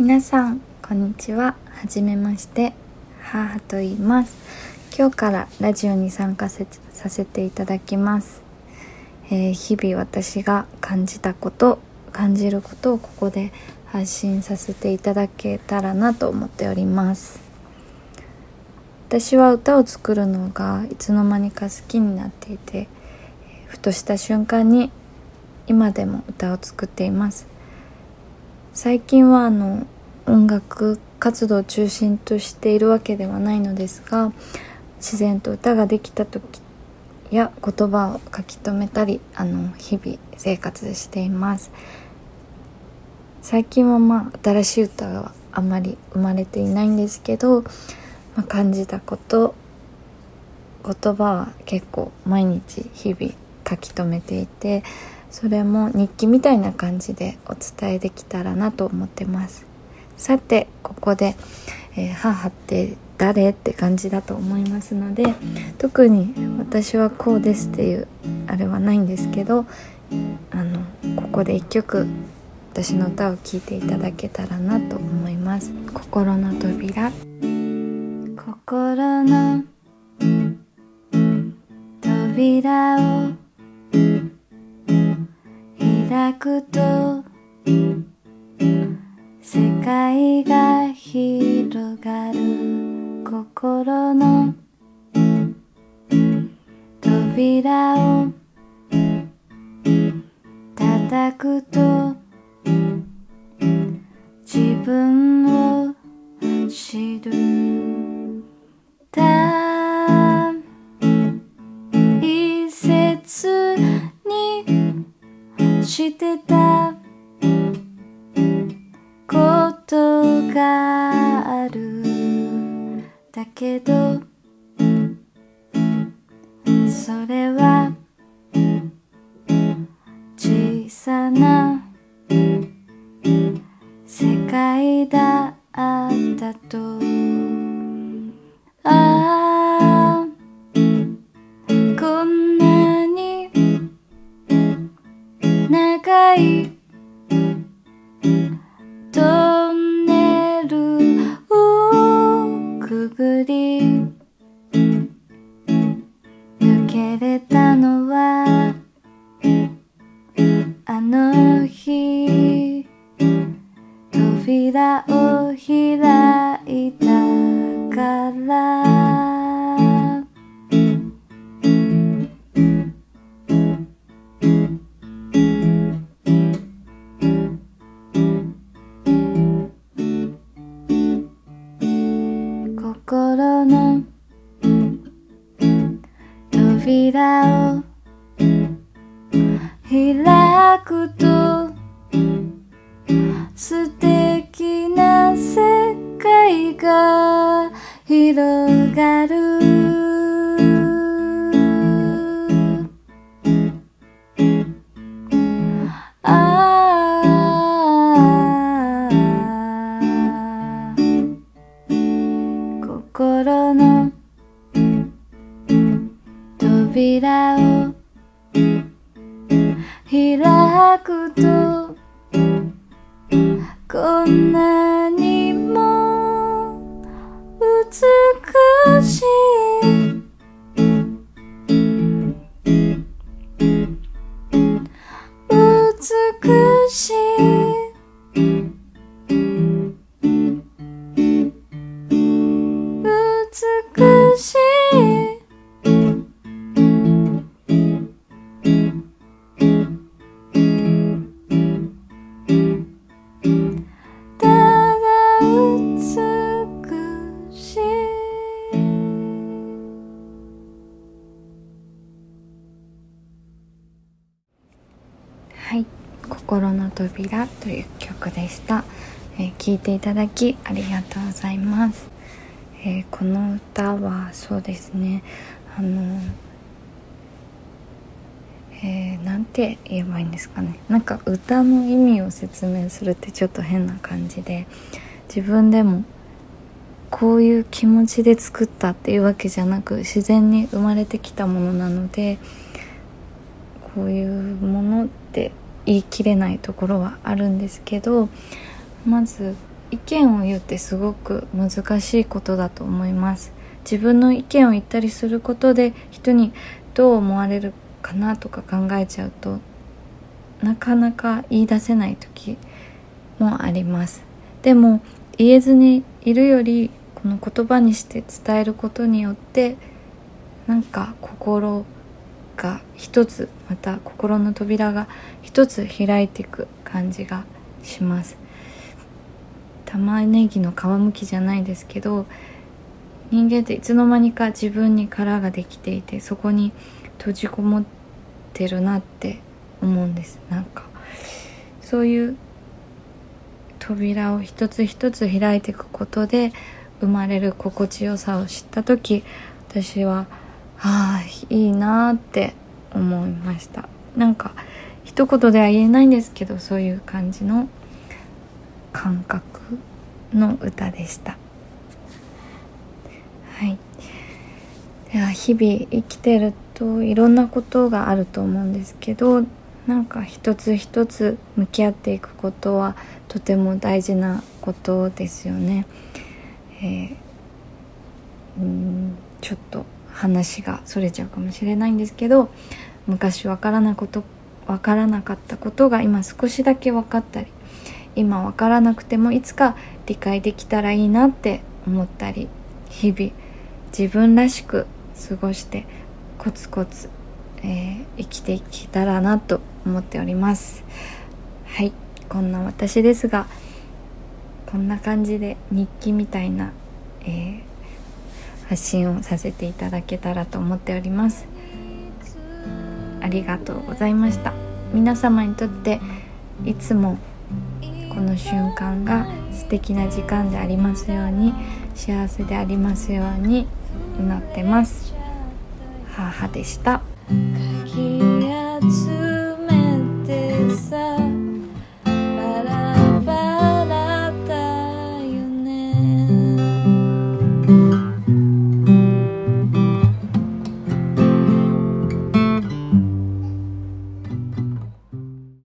皆さんこんにちは。はじめまして。母と言います。今日からラジオに参加させていただきます、えー、日々私が感じたこと感じることをここで発信させていただけたらなと思っております。私は歌を作るのがいつの間にか好きになっていてふとした瞬間に今でも歌を作っています。最近はあの音楽活動を中心としているわけではないのですが自然と歌ができた時や言葉を書き留めたりあの日々生活しています。最近はまあ新しい歌はあまり生まれていないんですけど、まあ、感じたこと言葉は結構毎日日々書き留めていてそれも日記みたいな感じでお伝えできたらなと思ってます。さてここで、えー、母って誰って感じだと思いますので特に私はこうですっていうあれはないんですけどあのここで一曲私の歌を聴いていただけたらなと思います。心の扉。心の扉を開くと世界が広がる心の扉を叩くと自分を知るしてたことがあるだけどそれは小さなぐり。抜けれたのはあの日。扉を開いたから。心の扉を開くと素敵な世界が広がる。扉を開くとこんなにも美しい。美しい。はい「心の扉」という曲でした、えー聞いていただきありがとうございます、えーこの歌はそうですね。あのえーて言えばいいんですかね。なんか歌の意味を説明するってちょっと変な感じで自分でもこういう気持ちで作ったっていうわけじゃなく自然に生まれてきたものなのでこういうものって言い切れないところはあるんですけどまず意見を言うってすごく難しいことだと思います。自分の意見を言ったりすることで人にどう思われるかなとか考えちゃうとなかなか言い出せない時もあります。でも言えずにいるよりこの言葉にして伝えることによってなんか心が一つまた心の扉が一つ開いていく感じがします。玉ねぎの皮むきじゃないですけど人間っていつの間にか自分に殻ができていてそこに閉じこもってるなって思うんです。なんかそういう扉を一つ一つ開いていくことで生まれる心地よさを知った時私はああいいなって思いました。なんか一言では言えないんですけどそういう感じの感覚の歌でした。はい。では日々生きてるといろんなことがあると思うんですけどなんか一つ一つ向き合っていくことはとても大事なことですよね。えー、うんちょっと話がそれちゃうかもしれないんですけど昔わからなことわからなかったことが今少しだけ分かったり今わからなくてもいつか理解できたらいいなって思ったり日々自分らしく過ごしてコツコツ、えー、生きていけたらなと思っております。はいこんな私ですがこんな感じで日記みたいな、えー、発信をさせていただけたらと思っております。ありがとうございました。皆様にとっていつもこの瞬間が素敵な時間でありますように幸せでありますように祈ってます。母でした。